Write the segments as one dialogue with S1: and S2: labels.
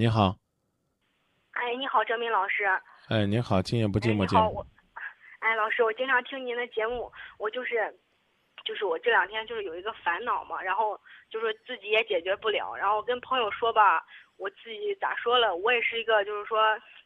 S1: 你好，
S2: 哎，你好，郑明老师。
S1: 哎，你好，今夜不寂
S2: 哎，
S1: 寞节
S2: 你好，我
S1: 目。，
S2: 哎，老师，我经常听您的节目，我就是，就是我这两天就是有一个烦恼嘛，然后就是自己也解决不了，然后跟朋友说吧，我自己咋说了，我也是一个就是说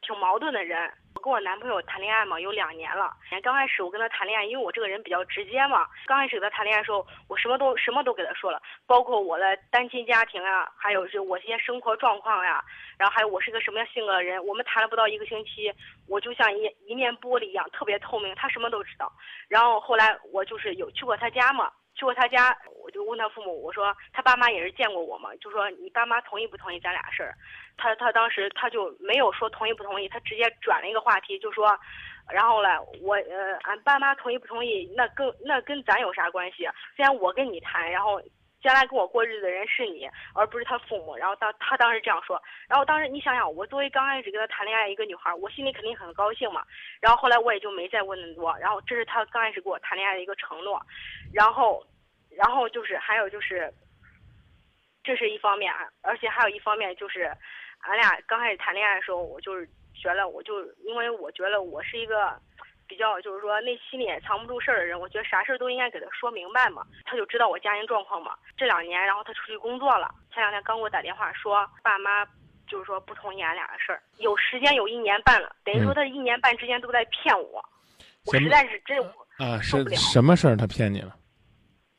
S2: 挺矛盾的人。我跟我男朋友谈恋爱嘛，有两年了。刚开始我跟他谈恋爱，因为我这个人比较直接嘛，刚开始跟他谈恋爱的时候，我什么都什么都给他说了，包括我的单亲家庭啊，还有就我这些生活状况呀、然后还有我是个什么样性格的人。我们谈了不到一个星期，我就像一一面玻璃一样，特别透明，他什么都知道。然后后来我就是有去过他家嘛，去过他家，我就问他父母，我说他爸妈也是见过我嘛，就说你爸妈同意不同意咱俩事儿？他他当时他就没有说同意不同意，他直接转了一个话题，就说，然后嘞，我呃，俺爸妈同意不同意，那跟那跟咱有啥关系？既然我跟你谈，然后。将来跟我过日子的人是你，而不是他父母。然后当他当时这样说，然后当时你想想，我作为刚开始跟他谈恋爱一个女孩，我心里肯定很高兴嘛。然后后来我也就没再问那么多。然后这是他刚开始跟我谈恋爱的一个承诺，然后，然后就是还有就是，这是一方面，而且还有一方面就是，俺俩刚开始谈恋爱的时候，我就是觉得，我就因为我觉得我是一个。比较就是说内心里也藏不住事儿的人，我觉得啥事儿都应该给他说明白嘛。他就知道我家庭状况嘛。这两年，然后他出去工作了，前两天刚给我打电话说爸妈就是说不同意俺俩的事儿，有时间有一年半了，等于说他一年半之间都在骗我，我实在是真
S1: 啊，是什么事儿他骗你了？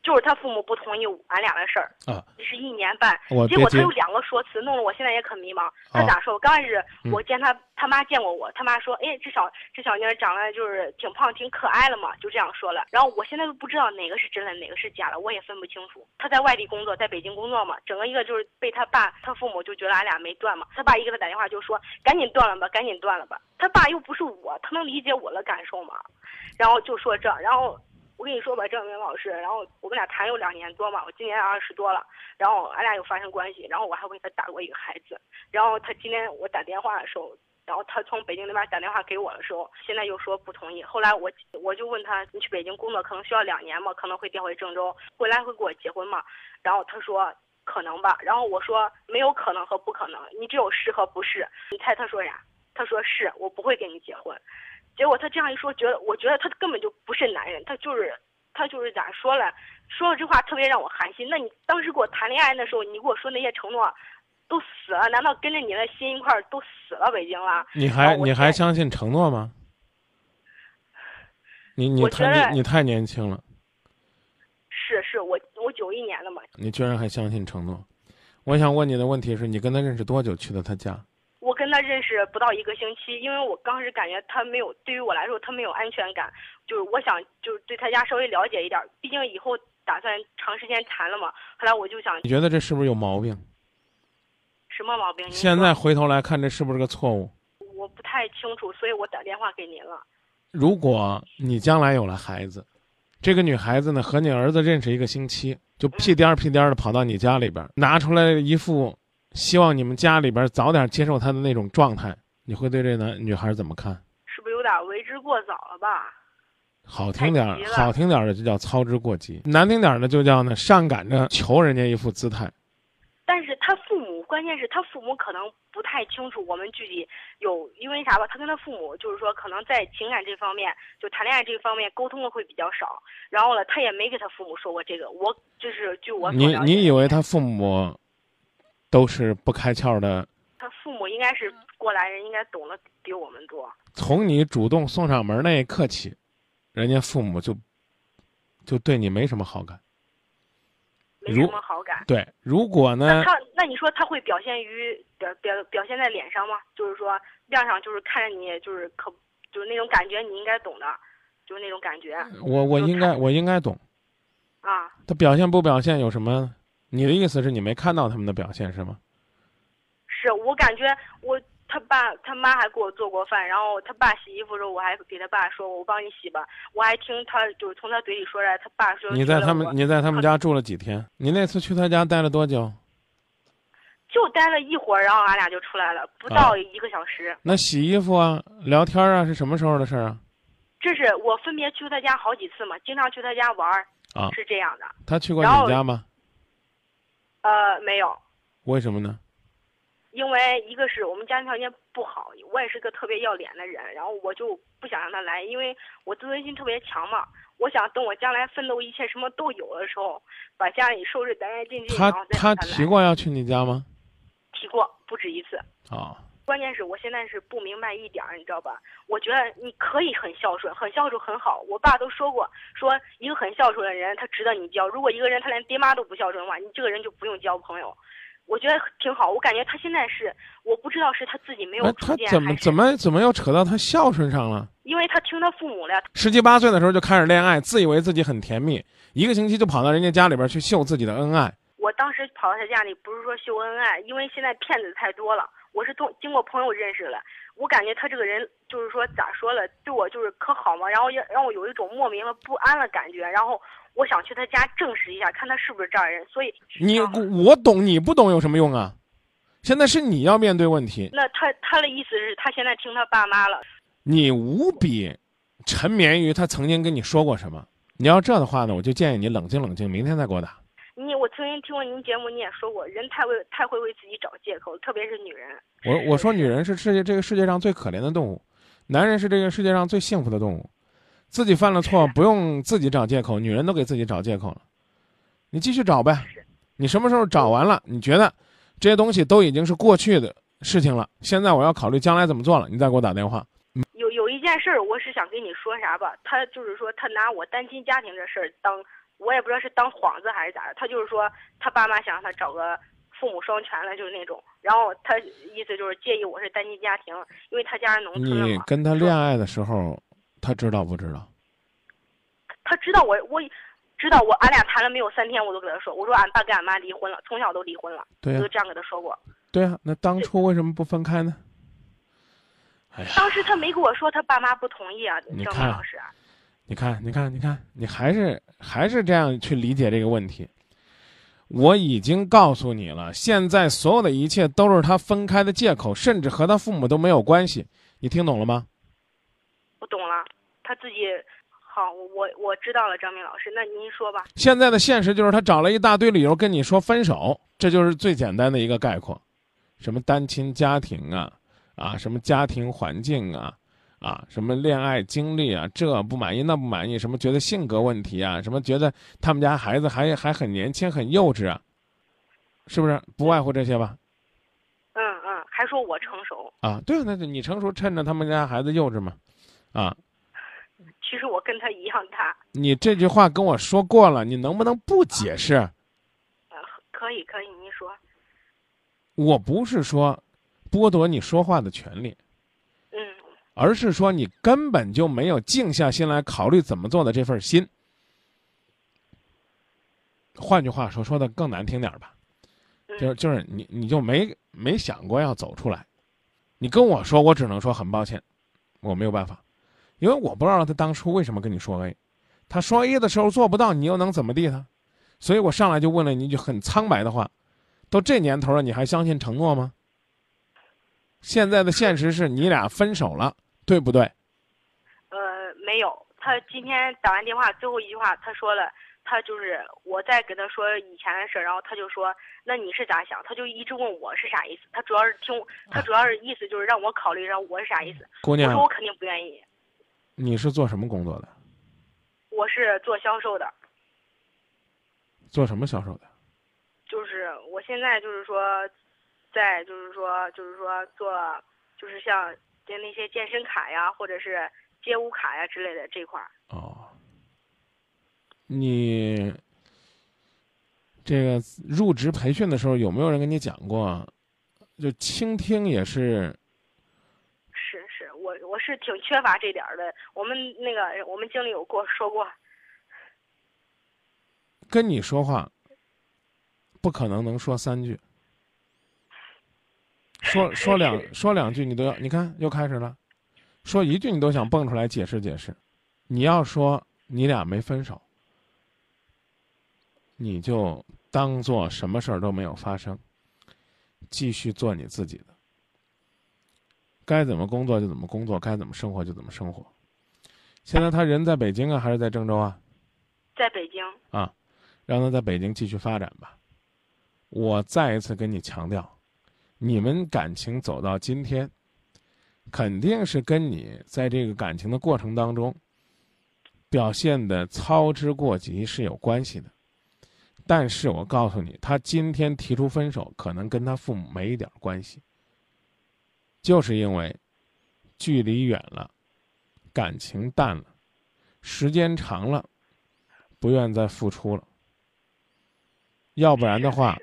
S2: 就是他父母不同意俺俩的事儿，
S1: 啊，
S2: 是一年半，
S1: 我
S2: 结果他有两个说辞，弄得我现在也可迷茫。他
S1: 哦
S2: 咋说？我刚开始
S1: 嗯
S2: 我见他他妈见过我，他妈说，哎，这小这小妮儿长得就是挺胖挺可爱了嘛，就这样说了。然后我现在都不知道哪个是真的，哪个是假的，我也分不清楚。他在外地工作，在北京工作嘛，整个一个就是被他爸他父母就觉得俺俩没断嘛。他爸一给他打电话就说，赶紧断了吧，赶紧断了吧。他爸又不是我，他能理解我的感受吗？然后就说这，然后。我跟你说吧，郑明老师，然后我跟俩谈有两年多嘛，我今年二十多了，然后俺俩又发生关系，然后我还为他打过一个孩子，然后他今天我打电话的时候，然后他从北京那边打电话给我的时候，现在又说不同意，后来我我就问他，你去北京工作可能需要两年嘛，可能会调回郑州，回来会跟我结婚嘛，然后他说可能吧，然后我说没有可能和不可能，你只有是和不是，你猜他说啥？他说是我不会跟你结婚。结果他这样一说，觉得我觉得他根本就不是男人，他就是他就是咋说了，说了这话特别让我寒心。那你当时跟我谈恋爱的时候，你给我说那些承诺，都死了，难道跟着你的心一块儿都死了北京了？
S1: 你还你还相信承诺吗？你你太你你太年轻了，
S2: 是是，我我九一年的嘛，
S1: 你居然还相信承诺。我想问你的问题是你跟他认识多久去的他家？
S2: 他认识不到一个星期，因为我刚开始感觉他没有，对于我来说他没有安全感，就是我想就是对他家稍微了解一点，毕竟以后打算长时间谈了嘛。后来我就想
S1: 你觉得这是不是有毛病？
S2: 什么毛病？
S1: 现在回头来看，这是不是个错误？
S2: 我不太清楚，所以我打电话给您了。
S1: 如果你将来有了孩子，这个女孩子呢和你儿子认识一个星期，就屁颠儿屁颠儿的跑到你家里边，拿出来一副希望你们家里边早点接受他的那种状态，你会对这男女孩怎么看？
S2: 是不是有点为之过早了吧？
S1: 好听点儿好听点儿的就叫操之过急；难听点儿的就叫呢上赶着求人家一副姿态。
S2: 但是他父母，关键是他父母可能不太清楚我们具体有，因为啥吧？他跟他父母就是说，可能在情感这方面，就谈恋爱这方面沟通的会比较少。然后呢，他也没给他父母说过这个。我就是据我
S1: 你你以为他父母都是不开窍的？
S2: 他父母应该是过来人，应该懂得比我们多。
S1: 从你主动送上门那一刻起，人家父母就就对你没什么好感。
S2: 没什么好感。
S1: 对，如果
S2: 那
S1: 呢，
S2: 他，那你说他会表现于表表表现在脸上吗？就是说面上就是看着你就是可就是那种感觉，你应该懂的，就是那种感觉
S1: 我我应该我应该懂，
S2: 啊。
S1: 他表现不表现有什么？你的意思是你没看到他们的表现是吗？
S2: 是我感觉我他爸他妈还给我做过饭，然后他爸洗衣服的时候，我还给他爸说我帮你洗吧。我还听他就是从他嘴里说出来，他爸说
S1: 你在他们你在他们家住了几天？你那次去他家待了多久？
S2: 就待了一会儿，然后俺俩就出来了，不
S1: 啊
S2: 到一个小时。
S1: 那洗衣服啊、聊天啊是什么时候的事儿啊？
S2: 这是我分别去他家好几次嘛，经常去他家玩儿，
S1: 啊，
S2: 是这样的。
S1: 他去过你家吗？
S2: 呃，没有，
S1: 为什么呢？
S2: 因为一个是我们家庭条件不好，我也是个特别要脸的人，然后我就不想让他来，因为我自尊心特别强嘛。我想等我将来奋斗一切什么都有的时候，把家里收拾干干净净，
S1: 他他提过要去你家吗？
S2: 提过不止一次。
S1: 啊、
S2: 关键是我现在是不明白一点儿，你知道吧？我觉得你可以很孝顺，很孝顺很好。我爸都说过，说一个很孝顺的人，他值得你交。如果一个人他连爹妈都不孝顺的话，你这个人就不用交朋友。我觉得挺好，我感觉他现在是，我不知道是他自己没有
S1: 哎，
S2: 主见，
S1: 他怎么怎么怎么又扯到他孝顺上了？
S2: 因为他听他父母的，
S1: 十七八岁的时候就开始恋爱，自以为自己很甜蜜，一个星期就跑到人家家里边去秀自己的恩爱。
S2: 我当时跑到他家里，不是说秀恩爱，因为现在骗子太多了。我是通经过朋友认识了，我感觉他这个人就是说咋说了，对我就是可好嘛，然后也让我有一种莫名的不安的感觉，然后我想去他家证实一下，看他是不是这样人。所以
S1: 你
S2: 啊
S1: 我懂，你不懂有什么用啊？现在是你要面对问题，
S2: 那他他的意思是他现在听他爸妈了，
S1: 你无比沉湎于他曾经跟你说过什么。你要这的话呢，我就建议你冷静冷静，明天再给我打。
S2: 你我曾经听过您节目，你也说过，人太会太会为自己找借口，特别是女人。
S1: 我我说女人是世界这个世界上最可怜的动物，男人是这个世界上最幸福的动物。自己犯了错不用自己找借口，女人都给自己找借口了。你继续找呗，你什么时候找完了，你觉得这些东西都已经是过去的事情了，现在我要考虑将来怎么做了，你再给我打电话。
S2: 有有一件事儿，我是想跟你说啥吧，他就是说他拿我单亲家庭这事儿当，我也不知道是当幌子还是咋的，他就是说他爸妈想让他找个父母双全的，就是那种，然后他意思就是介意我是单亲家庭，因为他家是农村。
S1: 你跟他恋爱的时候，他知道不知道？
S2: 他知道我我知道我俺俩谈了没有三天，我都跟他说，我说俺爸跟俺妈离婚了，从小都离婚了，我都这样跟他说过。
S1: 对啊、那当初为什么不分开呢？哎呀，
S2: 当时他没跟我说他爸妈不同意啊，
S1: 张
S2: 明老师。
S1: 你看，你看，你看，你还是还是这样去理解这个问题。我已经告诉你了，现在所有的一切都是他分开的借口，甚至和他父母都没有关系。你听懂了吗？
S2: 我懂了，他自己好，我我我知道了，张明老师，那您说吧。
S1: 现在的现实就是他找了一大堆理由跟你说分手，这就是最简单的一个概括。什么单亲家庭啊，啊，什么家庭环境啊，啊，什么恋爱经历啊，这不满意那不满意，什么觉得性格问题啊，什么觉得他们家孩子还还很年轻很幼稚啊，是不是？不外乎这些吧？
S2: 嗯嗯，还说我成熟，
S1: 啊，对啊，那你成熟，趁着他们家孩子幼稚嘛，啊，
S2: 其实我跟他一样大。
S1: 你这句话跟我说过了，你能不能不解释？
S2: 呃，可以可以，您说。
S1: 我不是说剥夺你说话的权利，
S2: 嗯
S1: 而是说你根本就没有静下心来考虑怎么做的这份心。换句话说，说的更难听点儿吧，
S2: 嗯
S1: 就是就是你你就没没想过要走出来。你跟我说，我只能说很抱歉，我没有办法，因为我不知道他当初为什么跟你说 A，他说 A 的时候做不到，你又能怎么地他？所以我上来就问了你一句很苍白的话：都这年头了，你还相信承诺吗？现在的现实是你俩分手了，对不对？
S2: 呃，没有。他今天打完电话最后一句话，他说了，他就是我在跟他说以前的事儿，然后他就说，那你是咋想？他就一直问我是啥意思。他主要是听，他主要是意思就是让我考虑，让我是啥意思。
S1: 姑娘
S2: 我说，我肯定不愿意，
S1: 你是做什么工作的？
S2: 我是做销售的。
S1: 做什么销售的？
S2: 就是我现在就是说，在就是说就是说做就是像就那些健身卡呀，或者是街舞卡呀之类的这块儿。
S1: 哦，你这个入职培训的时候有没有人跟你讲过？就倾听也是
S2: 是是，我我是挺缺乏这点儿的。我们那个我们经理有跟我说过，
S1: 跟你说话，不可能能说三句，说 说两说两句你都要，你看又开始了，说一句你都想蹦出来解释解释，你要说你俩没分手，你就当做什么事儿都没有发生，继续做你自己的，该怎么工作就怎么工作，该怎么生活就怎么生活。现在他人在北京啊，还是在郑州啊？
S2: 在北京，
S1: 啊，让他在北京继续发展吧。我再一次跟你强调，你们感情走到今天，肯定是跟你在这个感情的过程当中表现的操之过急是有关系的。但是我告诉你，他今天提出分手，可能跟他父母没一点关系，就是因为距离远了，感情淡了，时间长了，不愿再付出了。要不然的话，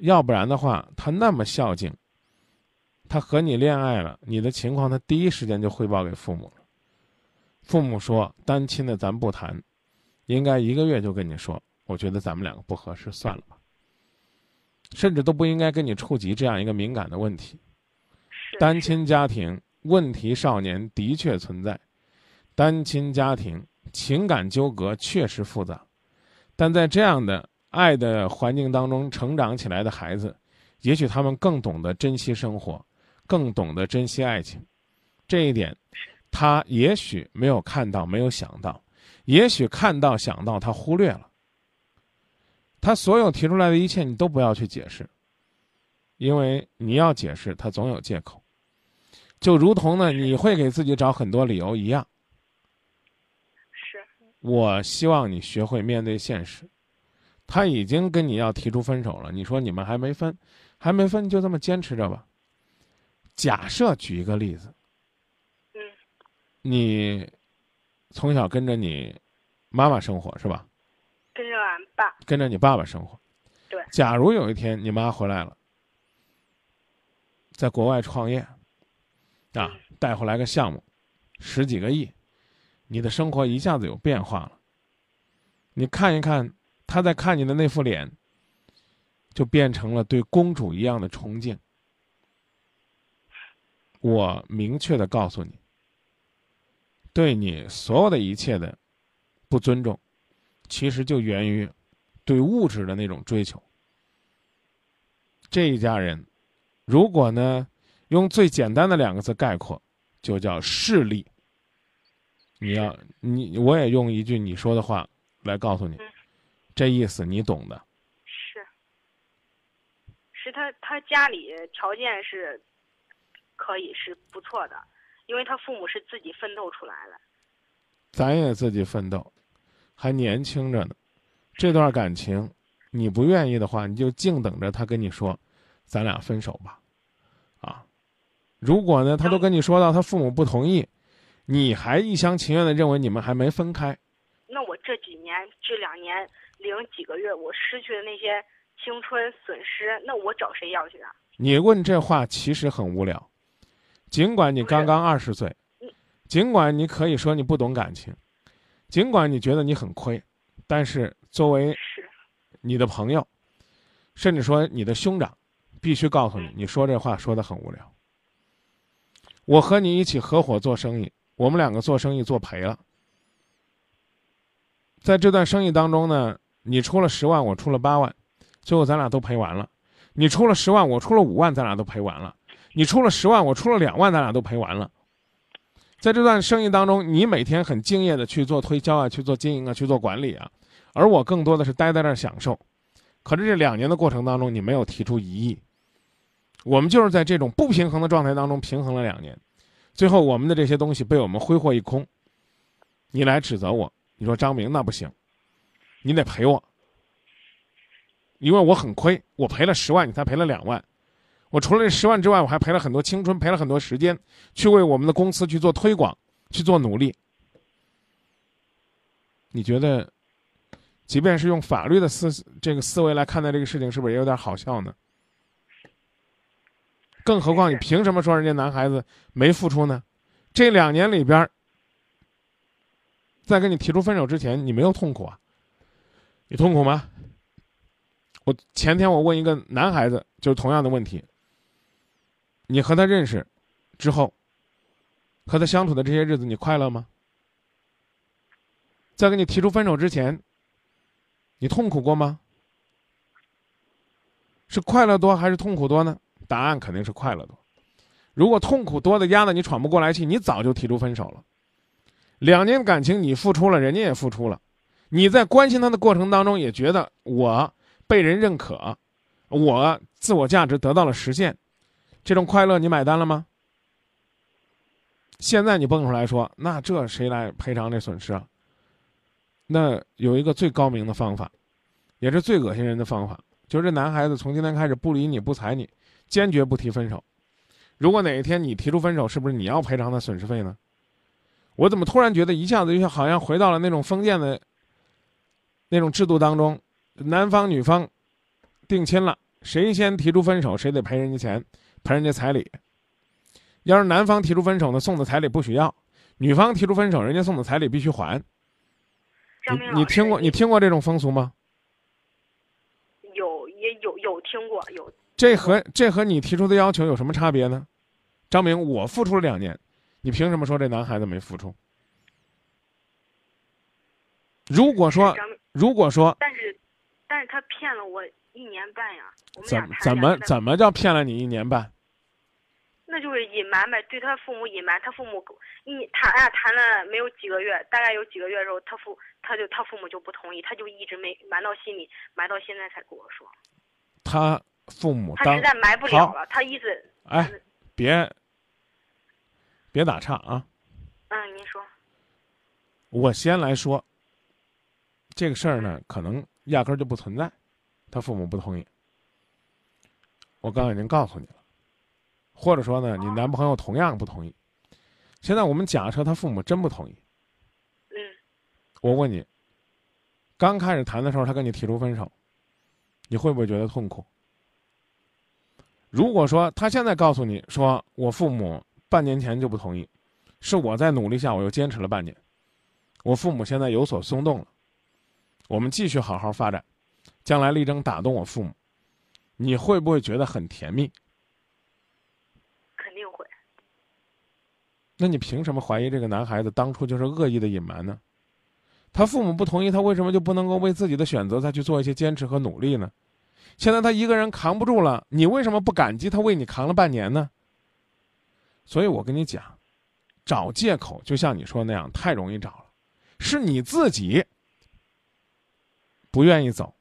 S1: 要不然的话，他那么孝敬，他和你恋爱了，你的情况他第一时间就汇报给父母了。父母说单亲的咱不谈，应该一个月就跟你说。我觉得咱们两个不合适，算了吧。甚至都不应该跟你触及这样一个敏感的问题。单亲家庭问题少年的确存在，单亲家庭情感纠葛确实复杂，但在这样的爱的环境当中成长起来的孩子，也许他们更懂得珍惜生活，更懂得珍惜爱情。这一点，他也许没有看到，没有想到，也许看到想到，他忽略了。他所有提出来的一切，你都不要去解释，因为你要解释，他总有借口，就如同呢，你会给自己找很多理由一样。
S2: 是。
S1: 我希望你学会面对现实，他已经跟你要提出分手了，你说你们还没分，还没分，就这么坚持着吧。假设举一个例子，
S2: 嗯，
S1: 你从小跟着你妈妈生活是吧？
S2: 跟着俺爸，
S1: 跟着你爸爸生活。
S2: 对。
S1: 假如有一天你妈回来了，在国外创业，啊，带回来个项目，十几个亿，你的生活一下子有变化了。你看一看他在看你的那副脸，就变成了对公主一样的崇敬。我明确的告诉你，对你所有的一切的不尊重。其实就源于对物质的那种追求。这一家人，如果呢用最简单的两个字概括，就叫势利。你要你我也用一句你说的话来告诉你，这意思你懂的。
S2: 是，是他他家里条件是可以是不错的，因为他父母是自己奋斗出来的。
S1: 咱也自己奋斗。还年轻着呢，这段感情，你不愿意的话，你就静等着他跟你说，咱俩分手吧，啊，如果呢，他都跟你说到他父母不同意，你还一厢情愿的认为你们还没分开，
S2: 那我这几年这两年零几个月我失去的那些青春损失，那我找谁要去啊？
S1: 你问这话其实很无聊，尽管你刚刚二十岁，尽管你可以说你不懂感情。尽管你觉得你很亏，但是作为你的朋友，甚至说你的兄长，必须告诉你，你说这话说的很无聊。我和你一起合伙做生意，我们两个做生意做赔了，在这段生意当中呢，你出了十万，我出了八万，最后咱俩都赔完了。你出了十万，我出了五万，咱俩都赔完了。你出了十万，我出了两万，咱俩都赔完了。在这段生意当中，你每天很敬业的去做推销啊，去做经营啊，去做管理啊，而我更多的是待在那儿享受。可是这两年的过程当中，你没有提出异议，我们就是在这种不平衡的状态当中平衡了两年，最后我们的这些东西被我们挥霍一空。你来指责我，你说张明那不行，你得赔我，因为我很亏，我赔了十万，你才赔了两万。我除了这十万之外，我还赔了很多青春，赔了很多时间，去为我们的公司去做推广，去做努力。你觉得，即便是用法律的思这个思维来看待这个事情，是不是也有点好笑呢？更何况，你凭什么说人家男孩子没付出呢？这两年里边，在跟你提出分手之前，你没有痛苦啊？你痛苦吗？我前天我问一个男孩子，就是同样的问题。你和他认识之后，和他相处的这些日子，你快乐吗？在跟你提出分手之前，你痛苦过吗？是快乐多还是痛苦多呢？答案肯定是快乐多。如果痛苦多的压得你喘不过来气，你早就提出分手了。两年感情你付出了，人家也付出了，你在关心他的过程当中也觉得我被人认可，我自我价值得到了实现，这种快乐你买单了吗？现在你蹦出来说，那这谁来赔偿这损失啊？那有一个最高明的方法，也是最恶心人的方法，就是这男孩子从今天开始不理你不睬你，坚决不提分手。如果哪一天你提出分手，是不是你要赔偿他损失费呢？我怎么突然觉得一下子就像好像回到了那种封建的那种制度当中，男方女方定亲了，谁先提出分手，谁得赔人家钱，赔人家彩礼。要是男方提出分手呢，送的彩礼不许要；女方提出分手，人家送的彩礼必须还。你你听过你听过这种风俗吗？
S2: 有也有有听过有。
S1: 这和这和你提出的要求有什么差别呢？张明，我付出了两年，你凭什么说这男孩子没付出？如果说如果说，
S2: 但是但是他骗了我一年半呀。
S1: 怎怎么怎么叫骗了你一年半？
S2: 那就是隐瞒呗，对他父母隐瞒，他父母一谈呀谈了没有几个月，大概有几个月之后，他父他就他父母就不同意，他就一直没瞒到心里，瞒到现在才跟我说。
S1: 他父母
S2: 他实在瞒不了了，他意思
S1: 哎，别别打岔啊。
S2: 嗯，您说。
S1: 我先来说，这个事儿呢，可能压根儿就不存在，他父母不同意。我刚才已经告诉你了。或者说呢，你男朋友同样不同意。现在我们假设他父母真不同意。
S2: 嗯。
S1: 我问你，刚开始谈的时候，他跟你提出分手，你会不会觉得痛苦？如果说他现在告诉你说，我父母半年前就不同意，是我在努力下，我又坚持了半年，我父母现在有所松动了，我们继续好好发展，将来力争打动我父母，你会不会觉得很甜蜜？肯定会那你凭什么怀疑这个男孩子当初就是恶意的隐瞒呢？他父母不同意，他为什么就不能够为自己的选择再去做一些坚持和努力呢？现在他一个人扛不住了，你为什么不感激他为你扛了半年呢？所以我跟你讲，找借口就像你说那样太容易找了，是你自己不愿意走。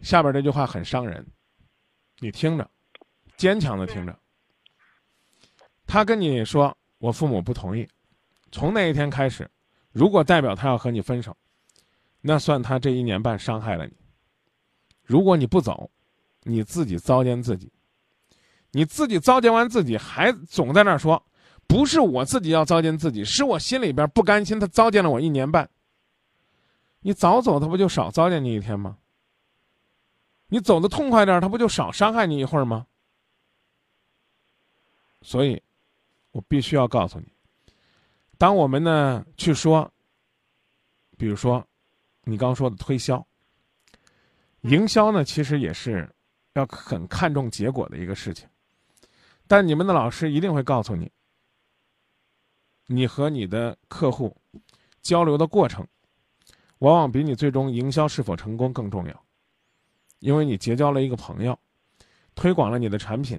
S1: 下边这句话很伤人，你听着，坚强的听着。他跟你说。我父母不同意，从那一天开始，如果代表他要和你分手，那算他这一年半伤害了你。如果你不走，你自己糟践自己，你自己糟践完自己，还总在那说，不是我自己要糟践自己，是我心里边不甘心，他糟践了我一年半。你早走，他不就少糟践你一天吗？你走的痛快点，他不就少伤害你一会儿吗？所以。我必须要告诉你，当我们呢去说，比如说，你刚说的推销、营销呢，其实也是要很看重结果的一个事情。但你们的老师一定会告诉你，你和你的客户交流的过程，往往比你最终营销是否成功更重要，因为你结交了一个朋友，推广了你的产品，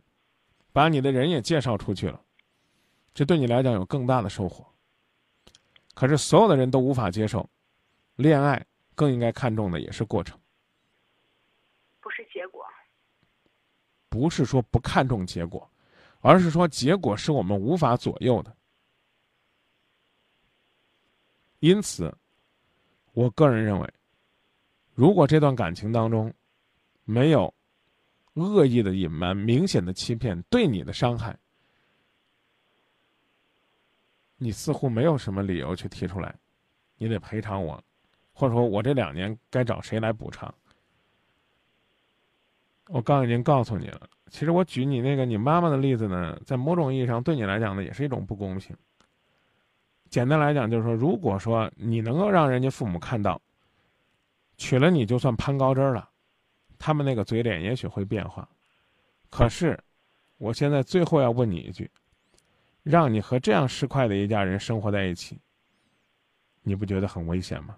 S1: 把你的人也介绍出去了。这对你来讲有更大的收获。可是所有的人都无法接受，恋爱更应该看重的也是过程，
S2: 不是结果。
S1: 不是说不看重结果，而是说结果是我们无法左右的。因此，我个人认为，如果这段感情当中没有恶意的隐瞒、明显的欺骗、对你的伤害。你似乎没有什么理由去提出来，你得赔偿我，或者说我这两年该找谁来补偿？我刚已经告诉你了，其实我举你那个你妈妈的例子呢，在某种意义上对你来讲呢，也是一种不公平。简单来讲，就是说，如果说你能够让人家父母看到，娶了你就算攀高枝了，他们那个嘴脸也许会变化。可是，我现在最后要问你一句。让你和这样市侩的一家人生活在一起，你不觉得很危险吗？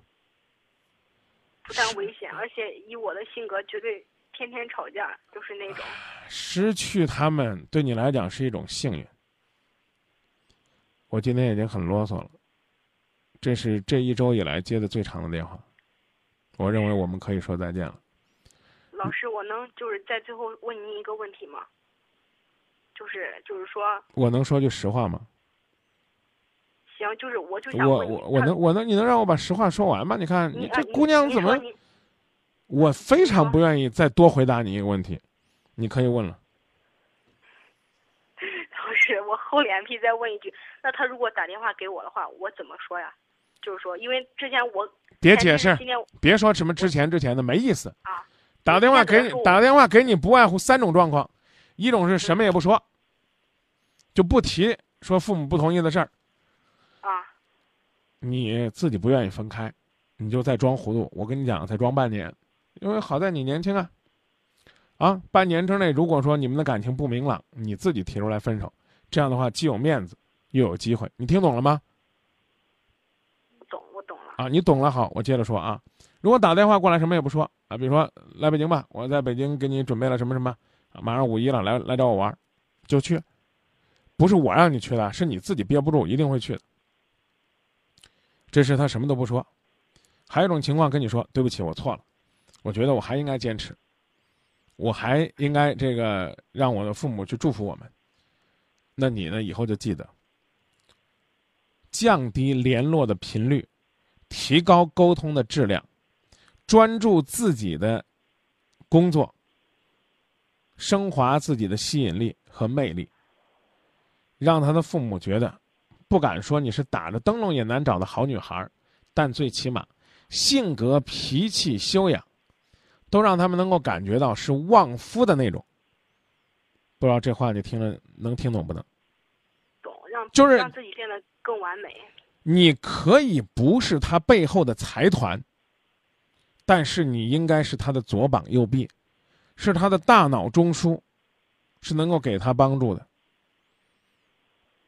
S2: 不但危险，而且以我的性格，绝对天天吵架，就是那种。
S1: 失去他们对你来讲是一种幸运。我今天已经很啰嗦了，这是这一周以来接的最长的电话。我认为我们可以说再见了。
S2: 老师，我能就是在最后问您一个问题吗？就是就是说，
S1: 我能说句实话吗？
S2: 行，就是我就想
S1: 我我我能我能你能让我把实话说完吗？你看
S2: 你
S1: 这姑娘怎么？我非常不愿意再多回答你一个问题，你可以问了。
S2: 老师，我厚脸皮再问一句，那他如果打电话给我的话，我怎么说呀？就是说，因为之前我
S1: 别解释，
S2: 今天
S1: 别说什么之前之前的，没意思。
S2: 啊，
S1: 打电话给你
S2: 我
S1: 打电话给你，不外乎三种状况，一种是什么也不说，就不提说父母不同意的事儿，
S2: 啊
S1: 你自己不愿意分开，你就再装糊涂。我跟你讲，再装半年，因为好在你年轻啊，啊，半年之内如果说你们的感情不明朗，你自己提出来分手，这样的话既有面子又有机会。你听懂了吗？
S2: 懂我懂了。
S1: 啊，你懂了，好，我接着说啊。如果打电话过来什么也不说啊，比如说来北京吧，我在北京给你准备了什么什么，啊，马上五一了，来来找我玩儿，就去。不是我让你去的，是你自己憋不住，一定会去的。这是他什么都不说。还有一种情况跟你说，对不起，我错了，我觉得我还应该坚持，我还应该这个让我的父母去祝福我们。那你呢，以后就记得降低联络的频率。提高沟通的质量，专注自己的工作，升华自己的吸引力和魅力，让他的父母觉得，不敢说你是打着灯笼也难找的好女孩，但最起码性格、脾气、修养，都让他们能够感觉到是旺夫的那种。不知道这话你听了能听懂不能？就是
S2: 让自己变得更完美。
S1: 你可以不是他背后的财团，但是你应该是他的左膀右臂，是他的大脑中枢，是能够给他帮助的。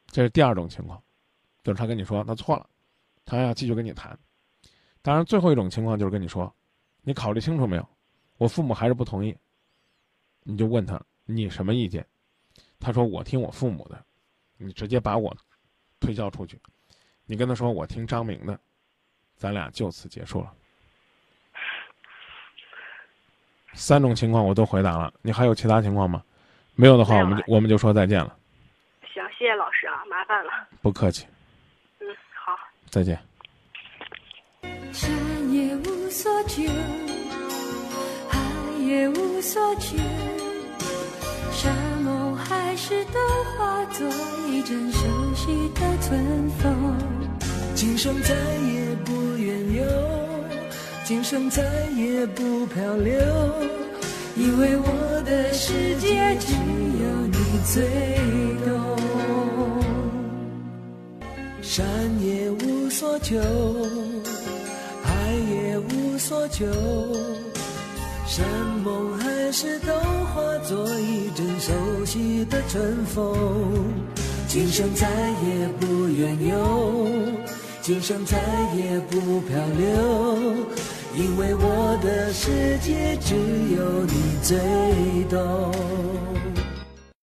S1: 这是第二种情况，就是他跟你说他错了，他要继续跟你谈。当然，最后一种情况就是跟你说，你考虑清楚没有？我父母还是不同意。你就问他你什么意见？他说我听我父母的，你直接把我推销出去。你跟他说我听张明的，咱俩就此结束了。三种情况我都回答了，你还有其他情况吗？没有的话，我们就我们就说再见了。
S2: 行，谢谢老师啊，麻烦了。
S1: 不客气，
S2: 嗯，好。
S1: 再见。
S3: 山也无所求，海也无所求，山都化作一阵熟悉的春风。
S4: 今生再也不远游，今生再也不漂流，
S3: 因为我的世界只有你最懂。
S4: 山也无所求，海也无所求，山盟海誓都化作一阵熟悉的春风。今生再也不远游，今生再也不漂流，因为我的世界只有你最懂。